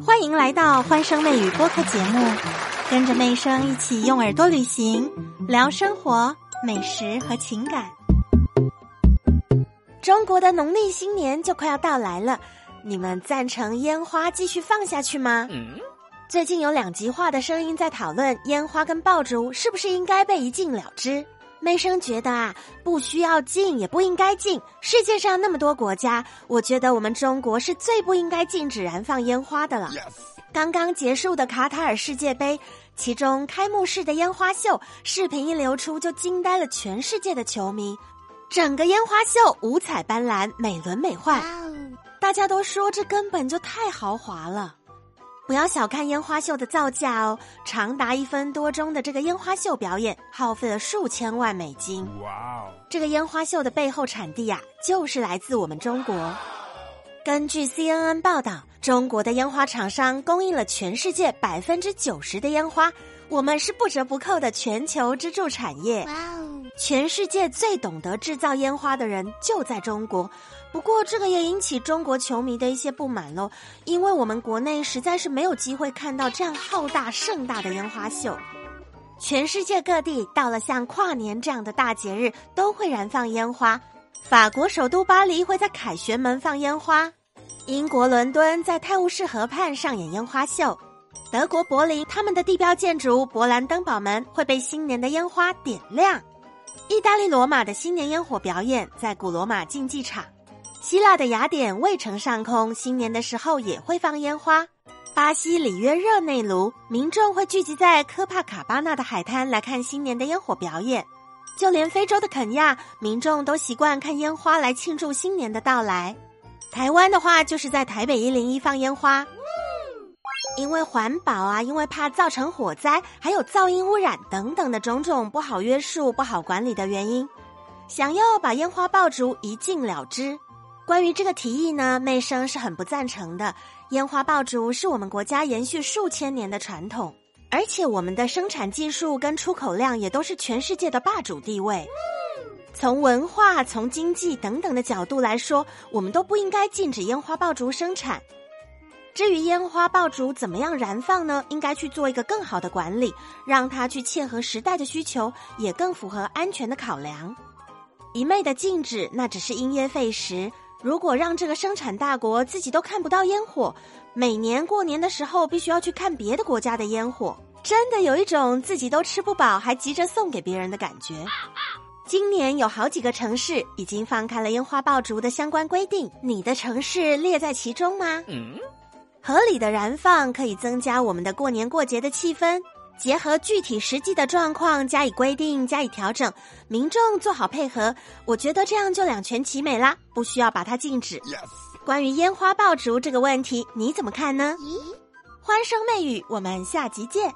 欢迎来到欢声妹语播客节目，跟着妹声一起用耳朵旅行，聊生活、美食和情感。中国的农历新年就快要到来了，你们赞成烟花继续放下去吗？最近有两极化的声音在讨论烟花跟爆竹是不是应该被一禁了之。妹生觉得啊，不需要禁，也不应该禁。世界上那么多国家，我觉得我们中国是最不应该禁止燃放烟花的了。刚刚结束的卡塔尔世界杯，其中开幕式的烟花秀视频一流出，就惊呆了全世界的球迷。整个烟花秀五彩斑斓，美轮美奂，大家都说这根本就太豪华了。不要小看烟花秀的造价哦，长达一分多钟的这个烟花秀表演，耗费了数千万美金。哇哦！这个烟花秀的背后产地呀，就是来自我们中国。根据 CNN 报道，中国的烟花厂商供应了全世界百分之九十的烟花，我们是不折不扣的全球支柱产业。哇哦！全世界最懂得制造烟花的人就在中国。不过，这个也引起中国球迷的一些不满喽，因为我们国内实在是没有机会看到这样浩大盛大的烟花秀。全世界各地到了像跨年这样的大节日，都会燃放烟花。法国首都巴黎会在凯旋门放烟花，英国伦敦在泰晤士河畔上演烟花秀，德国柏林他们的地标建筑勃兰登堡门会被新年的烟花点亮，意大利罗马的新年烟火表演在古罗马竞技场。希腊的雅典卫城上空，新年的时候也会放烟花。巴西里约热内卢，民众会聚集在科帕卡巴纳的海滩来看新年的烟火表演。就连非洲的肯亚，民众都习惯看烟花来庆祝新年的到来。台湾的话，就是在台北一零一放烟花。因为环保啊，因为怕造成火灾，还有噪音污染等等的种种不好约束、不好管理的原因，想要把烟花爆竹一禁了之。关于这个提议呢，妹生是很不赞成的。烟花爆竹是我们国家延续数千年的传统，而且我们的生产技术跟出口量也都是全世界的霸主地位。从文化、从经济等等的角度来说，我们都不应该禁止烟花爆竹生产。至于烟花爆竹怎么样燃放呢？应该去做一个更好的管理，让它去切合时代的需求，也更符合安全的考量。一昧的禁止，那只是因噎废食。如果让这个生产大国自己都看不到烟火，每年过年的时候必须要去看别的国家的烟火，真的有一种自己都吃不饱还急着送给别人的感觉。今年有好几个城市已经放开了烟花爆竹的相关规定，你的城市列在其中吗？嗯合理的燃放可以增加我们的过年过节的气氛。结合具体实际的状况加以规定、加以调整，民众做好配合，我觉得这样就两全其美啦，不需要把它禁止。关于烟花爆竹这个问题，你怎么看呢？欢声媚语，我们下集见！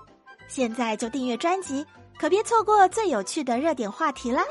现在就订阅专辑，可别错过最有趣的热点话题啦。